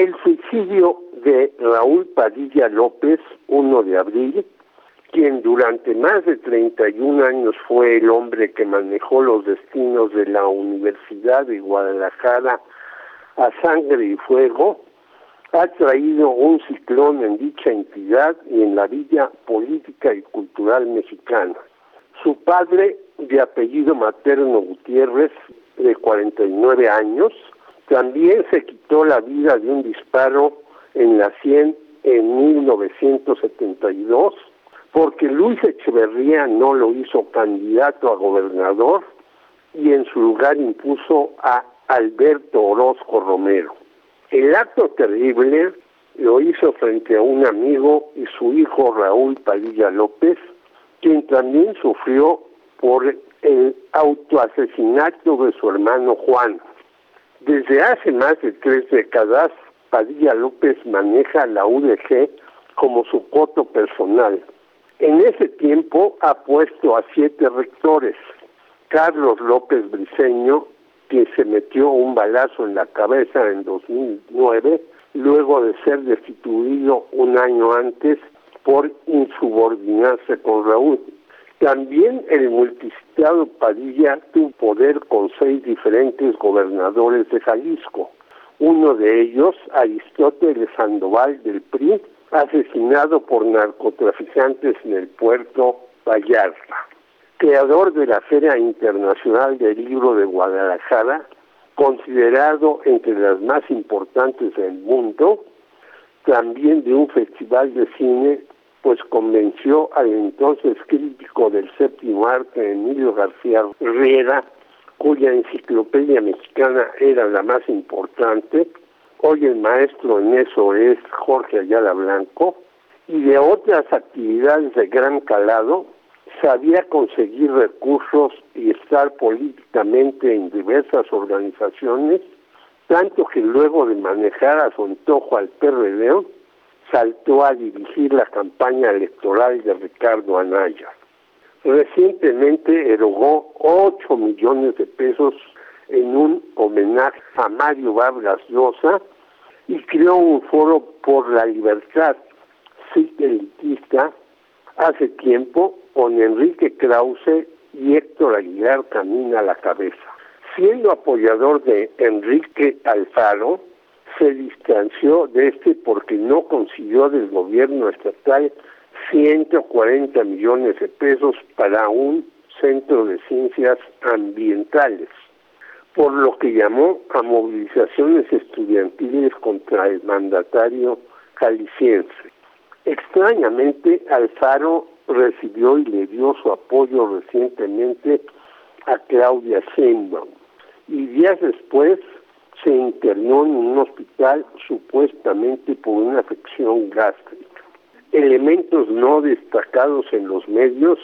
El suicidio de Raúl Padilla López, 1 de abril, quien durante más de 31 años fue el hombre que manejó los destinos de la Universidad de Guadalajara a sangre y fuego, ha traído un ciclón en dicha entidad y en la vida política y cultural mexicana. Su padre, de apellido materno Gutiérrez, de 49 años, también se quitó la vida de un disparo en la 100 en 1972 porque Luis Echeverría no lo hizo candidato a gobernador y en su lugar impuso a Alberto Orozco Romero. El acto terrible lo hizo frente a un amigo y su hijo Raúl Padilla López, quien también sufrió por el autoasesinato de su hermano Juan. Desde hace más de tres décadas, Padilla López maneja la UDG como su coto personal en ese tiempo ha puesto a siete rectores. Carlos López Briceño, que se metió un balazo en la cabeza en 2009, luego de ser destituido un año antes por insubordinarse con Raúl. También el multicitado Padilla tuvo poder con seis diferentes gobernadores de Jalisco. Uno de ellos, Aristóteles Sandoval del PRI, asesinado por narcotraficantes en el puerto Vallarta. Creador de la Feria Internacional del Libro de Guadalajara, considerado entre las más importantes del mundo, también de un festival de cine, pues convenció al entonces crítico del séptimo arte, Emilio García Herrera, cuya enciclopedia mexicana era la más importante, Hoy el maestro en eso es Jorge Ayala Blanco. Y de otras actividades de gran calado sabía conseguir recursos y estar políticamente en diversas organizaciones, tanto que luego de manejar a su antojo al PRD, saltó a dirigir la campaña electoral de Ricardo Anaya. Recientemente erogó 8 millones de pesos en un homenaje a Mario Vargas Llosa y creó un foro por la libertad elitista hace tiempo con Enrique Krause y Héctor Aguilar camina a la cabeza. Siendo apoyador de Enrique Alfaro, se distanció de este porque no consiguió del gobierno estatal 140 millones de pesos para un centro de ciencias ambientales por lo que llamó a movilizaciones estudiantiles contra el mandatario jalisciense. Extrañamente, Alfaro recibió y le dio su apoyo recientemente a Claudia Sheinbaum y días después se internó en un hospital supuestamente por una afección gástrica. Elementos no destacados en los medios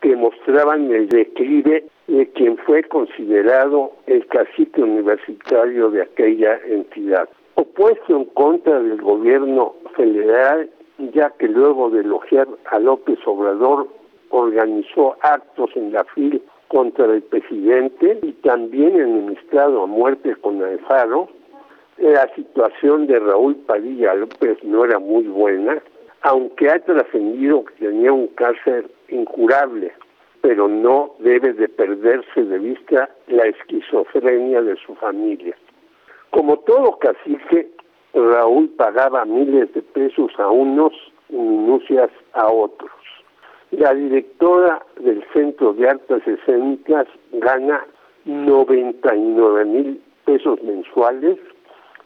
que mostraban el declive de quien fue considerado el cacique universitario de aquella entidad. Opuesto en contra del gobierno federal, ya que luego de elogiar a López Obrador organizó actos en la FIL contra el presidente y también enemistado a muerte con Alfaro, la situación de Raúl Padilla López no era muy buena, aunque ha trascendido que tenía un cáncer incurable, pero no debe de perderse de vista la esquizofrenia de su familia. Como todo cacique, Raúl pagaba miles de pesos a unos y minucias a otros. La directora del Centro de Artes Escénicas gana 99 mil pesos mensuales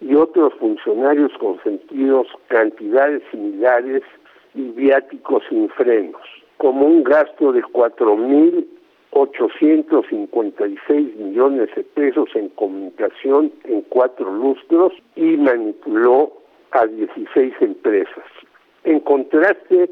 y otros funcionarios consentidos cantidades similares y viáticos sin frenos como un gasto de 4.856 millones de pesos en comunicación en cuatro lustros y manipuló a 16 empresas. En contraste,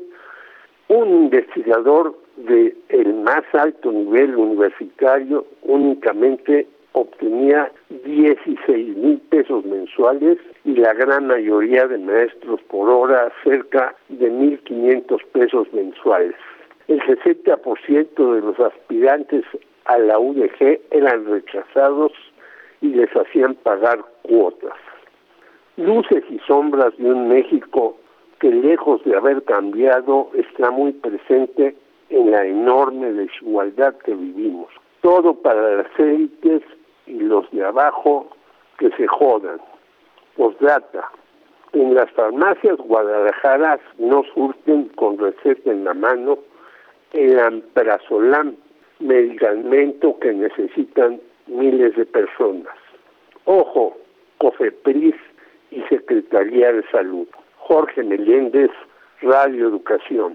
un investigador de el más alto nivel universitario únicamente obtenía 16 mil pesos mensuales y la gran mayoría de maestros por hora cerca de 1.500 pesos mensuales. El 60% de los aspirantes a la UDG eran rechazados y les hacían pagar cuotas. luces y sombras de un México que lejos de haber cambiado está muy presente en la enorme desigualdad que vivimos. Todo para las élites y los de abajo que se jodan. Postdata. En las farmacias guadalajaras no surten con receta en la mano el amprazolam, medicamento que necesitan miles de personas. Ojo, COFEPRIS y Secretaría de Salud. Jorge Meléndez, Radio Educación.